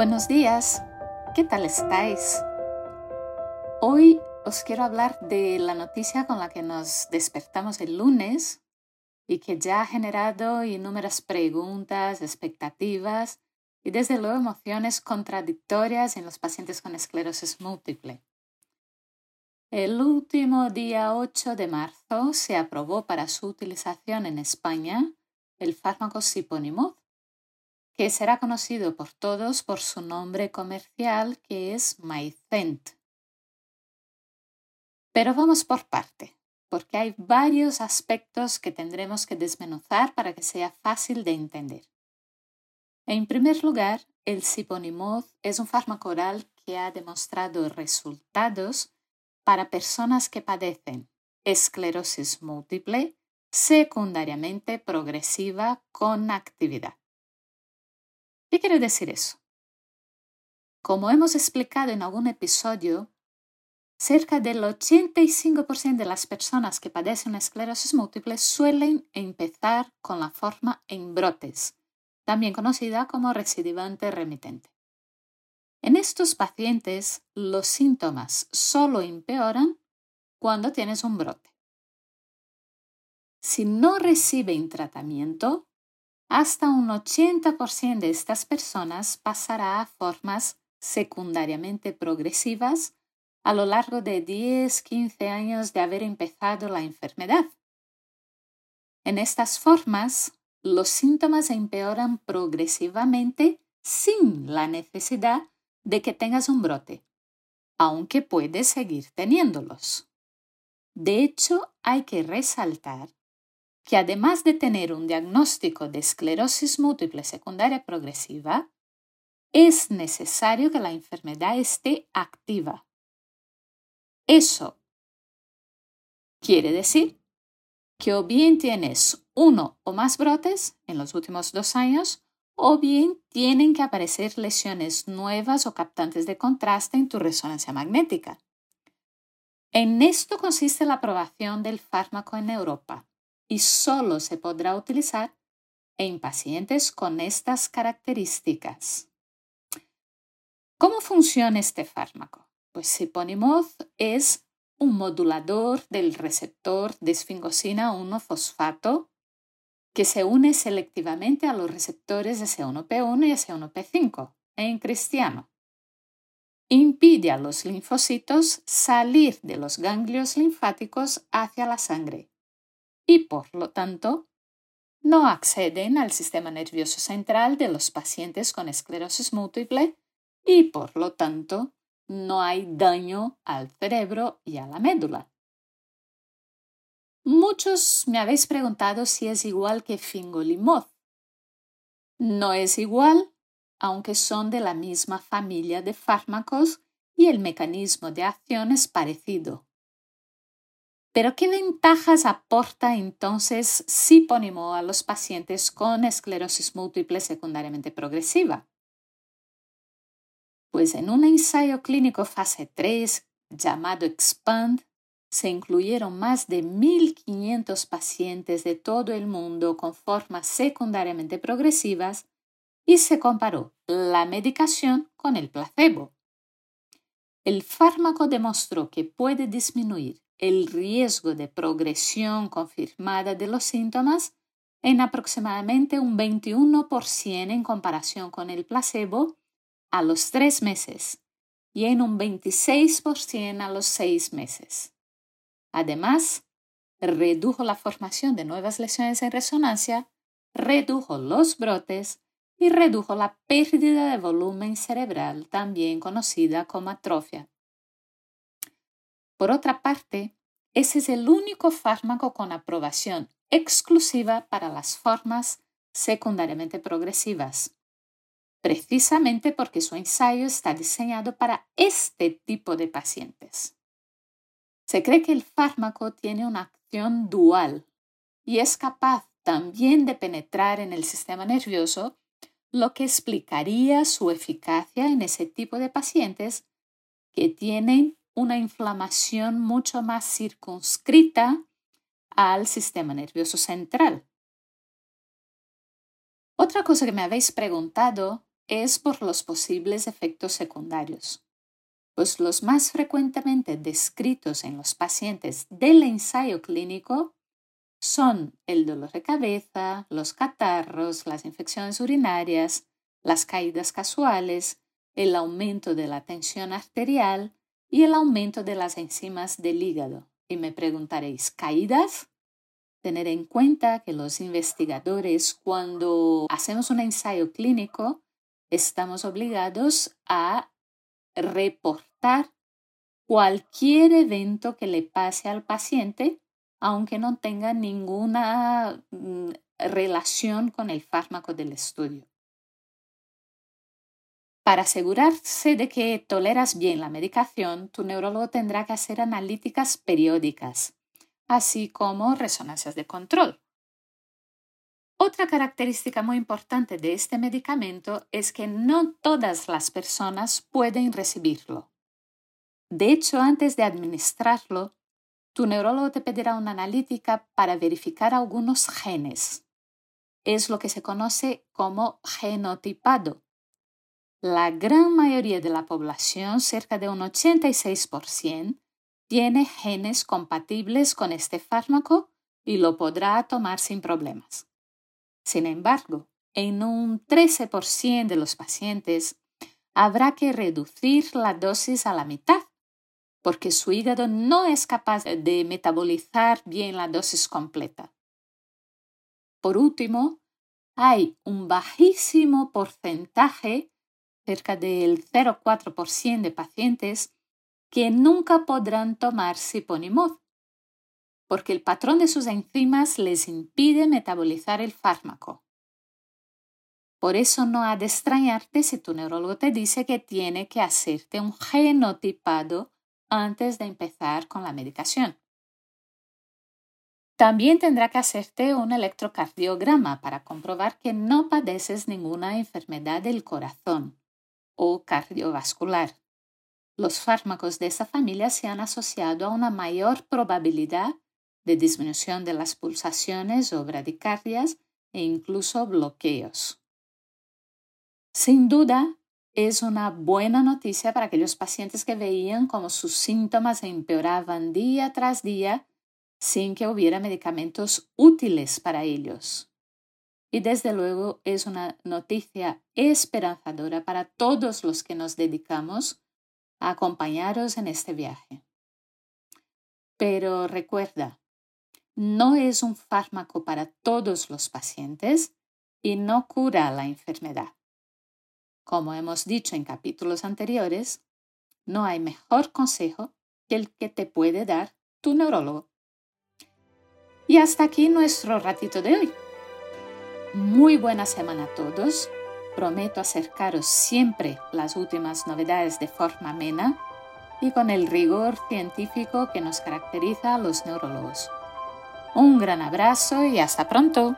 Buenos días, ¿qué tal estáis? Hoy os quiero hablar de la noticia con la que nos despertamos el lunes y que ya ha generado innumerables preguntas, expectativas y desde luego emociones contradictorias en los pacientes con esclerosis múltiple. El último día 8 de marzo se aprobó para su utilización en España el fármaco Siponimod que será conocido por todos por su nombre comercial que es Mycent. Pero vamos por parte, porque hay varios aspectos que tendremos que desmenuzar para que sea fácil de entender. En primer lugar, el Siponimod es un fármaco oral que ha demostrado resultados para personas que padecen esclerosis múltiple secundariamente progresiva con actividad. ¿Qué quiere decir eso? Como hemos explicado en algún episodio, cerca del 85% de las personas que padecen esclerosis múltiple suelen empezar con la forma en brotes, también conocida como recidivante remitente. En estos pacientes, los síntomas solo empeoran cuando tienes un brote. Si no reciben tratamiento, hasta un 80% de estas personas pasará a formas secundariamente progresivas a lo largo de 10-15 años de haber empezado la enfermedad. En estas formas, los síntomas empeoran progresivamente sin la necesidad de que tengas un brote, aunque puedes seguir teniéndolos. De hecho, hay que resaltar que además de tener un diagnóstico de esclerosis múltiple secundaria progresiva, es necesario que la enfermedad esté activa. Eso quiere decir que o bien tienes uno o más brotes en los últimos dos años, o bien tienen que aparecer lesiones nuevas o captantes de contraste en tu resonancia magnética. En esto consiste la aprobación del fármaco en Europa y solo se podrá utilizar en pacientes con estas características. ¿Cómo funciona este fármaco? Pues Siponimod es un modulador del receptor de esfingosina 1-fosfato que se une selectivamente a los receptores de C1P1 y C1P5 en cristiano. Impide a los linfocitos salir de los ganglios linfáticos hacia la sangre y por lo tanto no acceden al sistema nervioso central de los pacientes con esclerosis múltiple y por lo tanto no hay daño al cerebro y a la médula. Muchos me habéis preguntado si es igual que fingolimod. No es igual, aunque son de la misma familia de fármacos y el mecanismo de acción es parecido. Pero ¿qué ventajas aporta entonces Siponimo a los pacientes con esclerosis múltiple secundariamente progresiva? Pues en un ensayo clínico fase 3 llamado EXPAND, se incluyeron más de 1.500 pacientes de todo el mundo con formas secundariamente progresivas y se comparó la medicación con el placebo. El fármaco demostró que puede disminuir el riesgo de progresión confirmada de los síntomas en aproximadamente un 21% en comparación con el placebo a los tres meses y en un 26% a los seis meses. Además, redujo la formación de nuevas lesiones en resonancia, redujo los brotes y redujo la pérdida de volumen cerebral, también conocida como atrofia. Por otra parte, ese es el único fármaco con aprobación exclusiva para las formas secundariamente progresivas, precisamente porque su ensayo está diseñado para este tipo de pacientes. Se cree que el fármaco tiene una acción dual y es capaz también de penetrar en el sistema nervioso, lo que explicaría su eficacia en ese tipo de pacientes que tienen una inflamación mucho más circunscrita al sistema nervioso central. Otra cosa que me habéis preguntado es por los posibles efectos secundarios, pues los más frecuentemente descritos en los pacientes del ensayo clínico son el dolor de cabeza, los catarros, las infecciones urinarias, las caídas casuales, el aumento de la tensión arterial y el aumento de las enzimas del hígado. Y me preguntaréis, ¿caídas? Tener en cuenta que los investigadores, cuando hacemos un ensayo clínico, estamos obligados a reportar cualquier evento que le pase al paciente, aunque no tenga ninguna mm, relación con el fármaco del estudio. Para asegurarse de que toleras bien la medicación, tu neurólogo tendrá que hacer analíticas periódicas, así como resonancias de control. Otra característica muy importante de este medicamento es que no todas las personas pueden recibirlo. De hecho, antes de administrarlo, tu neurólogo te pedirá una analítica para verificar algunos genes. Es lo que se conoce como genotipado la gran mayoría de la población, cerca de un 86%, tiene genes compatibles con este fármaco y lo podrá tomar sin problemas. Sin embargo, en un 13% de los pacientes habrá que reducir la dosis a la mitad porque su hígado no es capaz de metabolizar bien la dosis completa. Por último, hay un bajísimo porcentaje cerca del 0,4% de pacientes que nunca podrán tomar siponimod, porque el patrón de sus enzimas les impide metabolizar el fármaco. Por eso no ha de extrañarte si tu neurólogo te dice que tiene que hacerte un genotipado antes de empezar con la medicación. También tendrá que hacerte un electrocardiograma para comprobar que no padeces ninguna enfermedad del corazón o cardiovascular. Los fármacos de esta familia se han asociado a una mayor probabilidad de disminución de las pulsaciones o bradicardias e incluso bloqueos. Sin duda, es una buena noticia para aquellos pacientes que veían cómo sus síntomas empeoraban día tras día sin que hubiera medicamentos útiles para ellos y desde luego es una noticia esperanzadora para todos los que nos dedicamos a acompañaros en este viaje. Pero recuerda, no es un fármaco para todos los pacientes y no cura la enfermedad. Como hemos dicho en capítulos anteriores, no hay mejor consejo que el que te puede dar tu neurólogo. Y hasta aquí nuestro ratito de hoy. Muy buena semana a todos. Prometo acercaros siempre las últimas novedades de forma amena y con el rigor científico que nos caracteriza a los neurólogos. Un gran abrazo y hasta pronto.